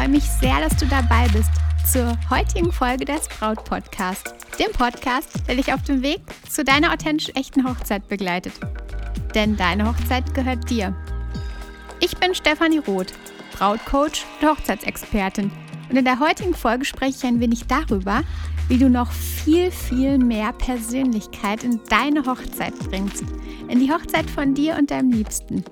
freue mich sehr, dass du dabei bist zur heutigen Folge des Braut Podcast, dem Podcast, der dich auf dem Weg zu deiner authentisch echten Hochzeit begleitet. Denn deine Hochzeit gehört dir. Ich bin Stefanie Roth, Brautcoach und Hochzeitsexpertin. Und in der heutigen Folge spreche ich ein wenig darüber, wie du noch viel, viel mehr Persönlichkeit in deine Hochzeit bringst. In die Hochzeit von dir und deinem Liebsten.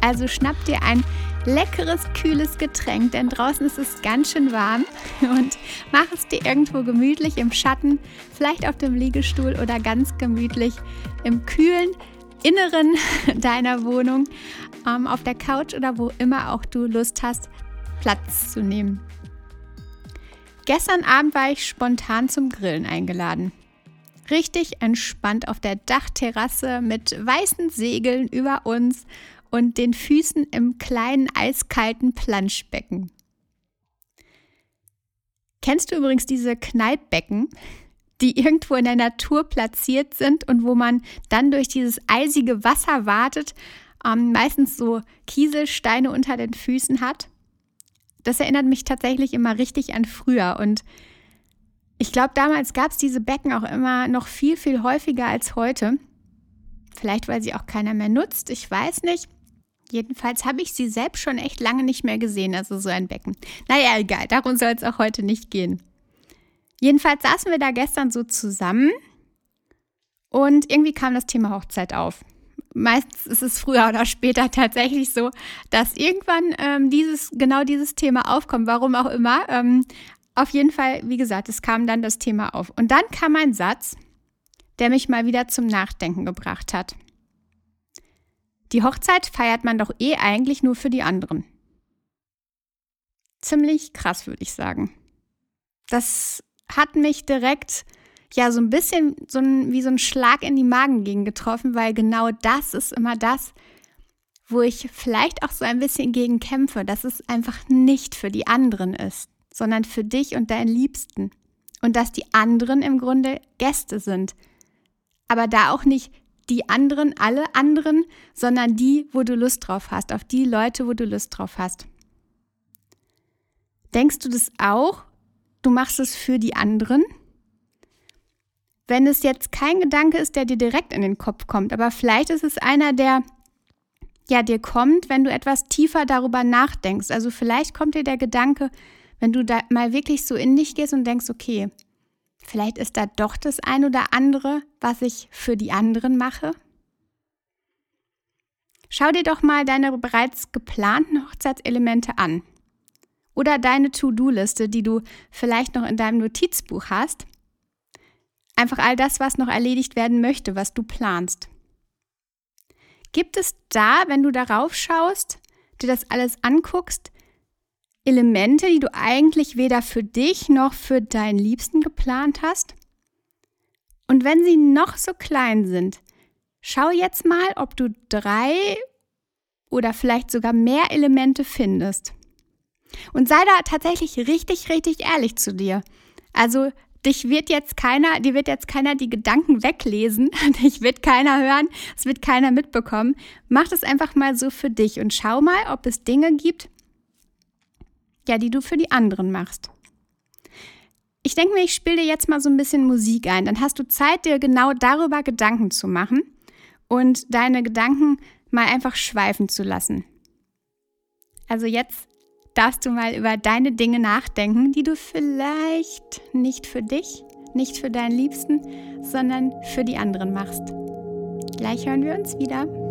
Also schnapp dir ein leckeres, kühles Getränk, denn draußen ist es ganz schön warm und mach es dir irgendwo gemütlich im Schatten, vielleicht auf dem Liegestuhl oder ganz gemütlich im kühlen Inneren deiner Wohnung, ähm, auf der Couch oder wo immer auch du Lust hast, Platz zu nehmen. Gestern Abend war ich spontan zum Grillen eingeladen. Richtig entspannt auf der Dachterrasse mit weißen Segeln über uns und den Füßen im kleinen eiskalten Planschbecken. Kennst du übrigens diese Kneippbecken, die irgendwo in der Natur platziert sind und wo man dann durch dieses eisige Wasser wartet, ähm, meistens so Kieselsteine unter den Füßen hat? Das erinnert mich tatsächlich immer richtig an früher und ich glaube, damals gab es diese Becken auch immer noch viel, viel häufiger als heute. Vielleicht, weil sie auch keiner mehr nutzt, ich weiß nicht. Jedenfalls habe ich sie selbst schon echt lange nicht mehr gesehen, also so ein Becken. Naja, egal, darum soll es auch heute nicht gehen. Jedenfalls saßen wir da gestern so zusammen und irgendwie kam das Thema Hochzeit auf. Meistens ist es früher oder später tatsächlich so, dass irgendwann ähm, dieses, genau dieses Thema aufkommt, warum auch immer. Ähm, auf jeden Fall, wie gesagt, es kam dann das Thema auf. Und dann kam ein Satz, der mich mal wieder zum Nachdenken gebracht hat. Die Hochzeit feiert man doch eh eigentlich nur für die anderen. Ziemlich krass, würde ich sagen. Das hat mich direkt ja so ein bisschen so ein, wie so ein Schlag in die Magengegend getroffen, weil genau das ist immer das, wo ich vielleicht auch so ein bisschen gegen kämpfe, dass es einfach nicht für die anderen ist, sondern für dich und deinen Liebsten. Und dass die anderen im Grunde Gäste sind. Aber da auch nicht die anderen, alle anderen, sondern die, wo du Lust drauf hast, auf die Leute, wo du Lust drauf hast. Denkst du das auch? Du machst es für die anderen? Wenn es jetzt kein Gedanke ist, der dir direkt in den Kopf kommt, aber vielleicht ist es einer, der ja dir kommt, wenn du etwas tiefer darüber nachdenkst. Also vielleicht kommt dir der Gedanke, wenn du da mal wirklich so in dich gehst und denkst, okay, Vielleicht ist da doch das ein oder andere, was ich für die anderen mache. Schau dir doch mal deine bereits geplanten Hochzeitselemente an. Oder deine To-Do-Liste, die du vielleicht noch in deinem Notizbuch hast. Einfach all das, was noch erledigt werden möchte, was du planst. Gibt es da, wenn du darauf schaust, dir das alles anguckst, Elemente, die du eigentlich weder für dich noch für deinen Liebsten geplant hast? Und wenn sie noch so klein sind, schau jetzt mal, ob du drei oder vielleicht sogar mehr Elemente findest. Und sei da tatsächlich richtig, richtig ehrlich zu dir. Also dich wird jetzt keiner, dir wird jetzt keiner die Gedanken weglesen, dich wird keiner hören, es wird keiner mitbekommen. Mach das einfach mal so für dich und schau mal, ob es Dinge gibt, ja, die du für die anderen machst. Ich denke mir, ich spiele dir jetzt mal so ein bisschen Musik ein. Dann hast du Zeit, dir genau darüber Gedanken zu machen und deine Gedanken mal einfach schweifen zu lassen. Also jetzt darfst du mal über deine Dinge nachdenken, die du vielleicht nicht für dich, nicht für deinen Liebsten, sondern für die anderen machst. Gleich hören wir uns wieder.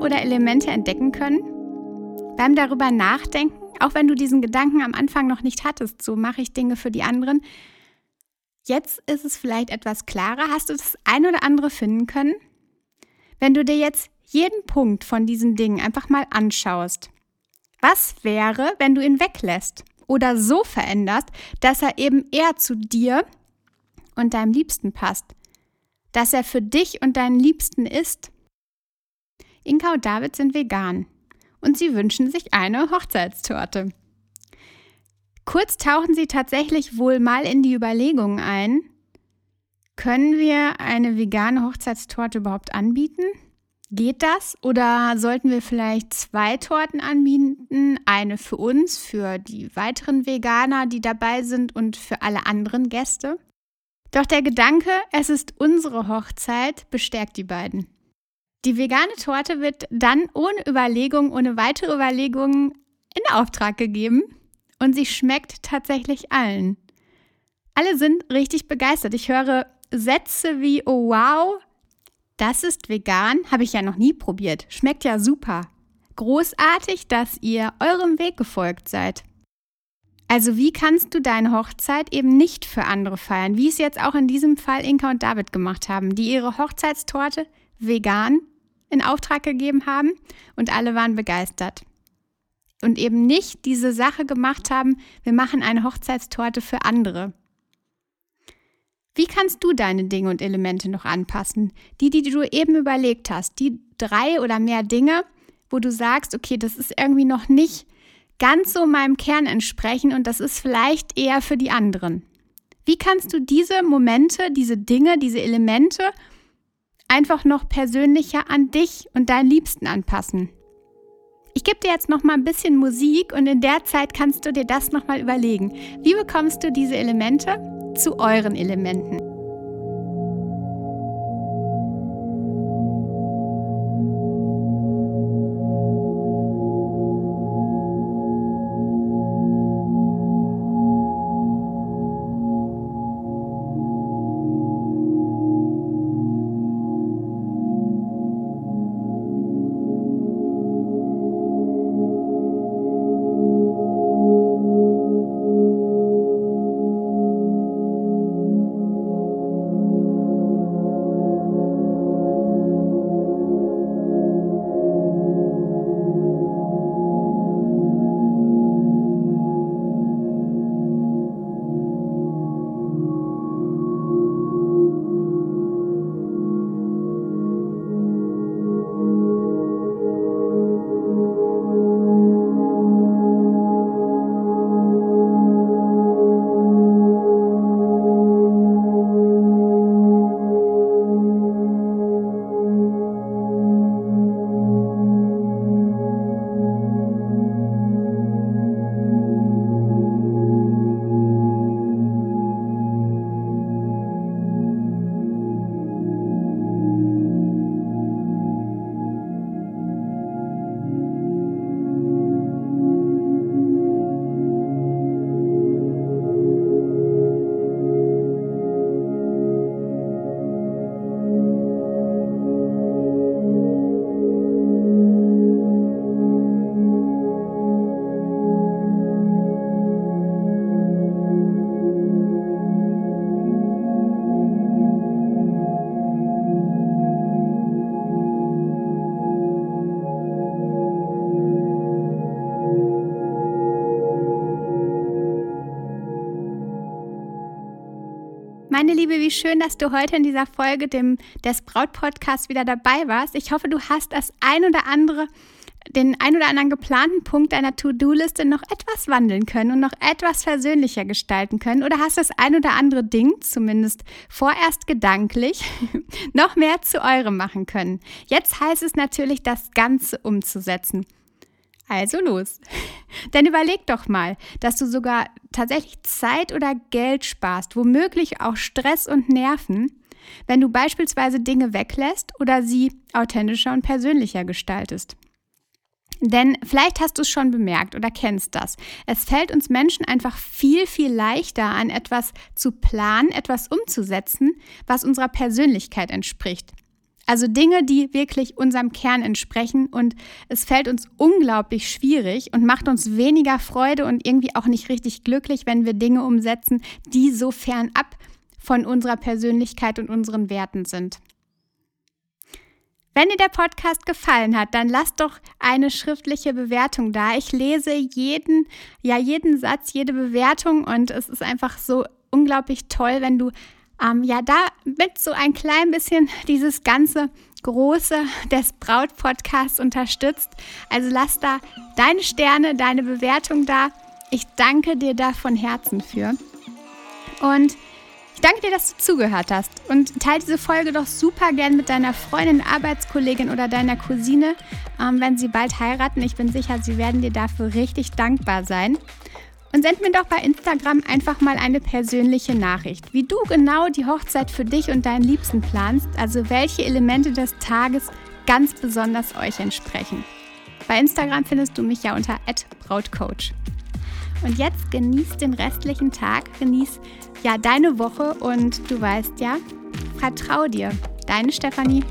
Oder Elemente entdecken können? Beim darüber nachdenken, auch wenn du diesen Gedanken am Anfang noch nicht hattest, so mache ich Dinge für die anderen. Jetzt ist es vielleicht etwas klarer. Hast du das ein oder andere finden können? Wenn du dir jetzt jeden Punkt von diesen Dingen einfach mal anschaust, was wäre, wenn du ihn weglässt oder so veränderst, dass er eben eher zu dir und deinem Liebsten passt? Dass er für dich und deinen Liebsten ist? Inka und David sind vegan und sie wünschen sich eine Hochzeitstorte. Kurz tauchen sie tatsächlich wohl mal in die Überlegungen ein, können wir eine vegane Hochzeitstorte überhaupt anbieten? Geht das? Oder sollten wir vielleicht zwei Torten anbieten? Eine für uns, für die weiteren Veganer, die dabei sind und für alle anderen Gäste? Doch der Gedanke, es ist unsere Hochzeit, bestärkt die beiden. Die vegane Torte wird dann ohne Überlegung, ohne weitere Überlegungen in Auftrag gegeben und sie schmeckt tatsächlich allen. Alle sind richtig begeistert. Ich höre Sätze wie, oh wow, das ist vegan, habe ich ja noch nie probiert, schmeckt ja super. Großartig, dass ihr eurem Weg gefolgt seid. Also wie kannst du deine Hochzeit eben nicht für andere feiern, wie es jetzt auch in diesem Fall Inka und David gemacht haben, die ihre Hochzeitstorte vegan in Auftrag gegeben haben und alle waren begeistert. Und eben nicht diese Sache gemacht haben, wir machen eine Hochzeitstorte für andere. Wie kannst du deine Dinge und Elemente noch anpassen? Die, die du eben überlegt hast, die drei oder mehr Dinge, wo du sagst, okay, das ist irgendwie noch nicht ganz so meinem Kern entsprechen und das ist vielleicht eher für die anderen. Wie kannst du diese Momente, diese Dinge, diese Elemente einfach noch persönlicher an dich und deinen Liebsten anpassen. Ich gebe dir jetzt noch mal ein bisschen Musik und in der Zeit kannst du dir das noch mal überlegen. Wie bekommst du diese Elemente zu euren Elementen? Meine Liebe, wie schön, dass du heute in dieser Folge dem, des Braut-Podcasts wieder dabei warst. Ich hoffe, du hast das ein oder andere, den ein oder anderen geplanten Punkt deiner To-Do-Liste noch etwas wandeln können und noch etwas versöhnlicher gestalten können oder hast das ein oder andere Ding, zumindest vorerst gedanklich, noch mehr zu eurem machen können. Jetzt heißt es natürlich, das Ganze umzusetzen. Also los. Denn überleg doch mal, dass du sogar tatsächlich Zeit oder Geld sparst, womöglich auch Stress und Nerven, wenn du beispielsweise Dinge weglässt oder sie authentischer und persönlicher gestaltest. Denn vielleicht hast du es schon bemerkt oder kennst das. Es fällt uns Menschen einfach viel, viel leichter an etwas zu planen, etwas umzusetzen, was unserer Persönlichkeit entspricht Also Dinge, die wirklich unserem Kern entsprechen und es fällt uns unglaublich schwierig und macht uns weniger Freude und irgendwie auch nicht richtig glücklich, wenn wir Dinge umsetzen, die so fernab von unserer Persönlichkeit und unseren Werten sind. Wenn dir der Podcast gefallen hat, dann lass doch eine schriftliche Bewertung da. Ich lese jeden, ja, jeden Satz, jede Bewertung und es ist einfach so unglaublich toll, wenn du ähm, ja damit so ein klein bisschen dieses ganze Große des Braut-Podcasts unterstützt. Also lass da deine Sterne, deine Bewertung da. Ich danke dir da von Herzen für. Und ich danke dir, dass du zugehört hast und teile diese Folge doch super gern mit deiner Freundin, Arbeitskollegin oder deiner Cousine, ähm, wenn sie bald heiraten. Ich bin sicher, sie werden dir dafür richtig dankbar sein. Und send mir doch bei Instagram einfach mal eine persönliche Nachricht, wie du genau die Hochzeit für dich und deinen Liebsten planst, also welche Elemente des Tages ganz besonders euch entsprechen. Bei Instagram findest du mich ja unter @brautcoach. Und jetzt genieß den restlichen Tag, genieß ja deine Woche und du weißt ja, vertrau dir. Deine Stefanie.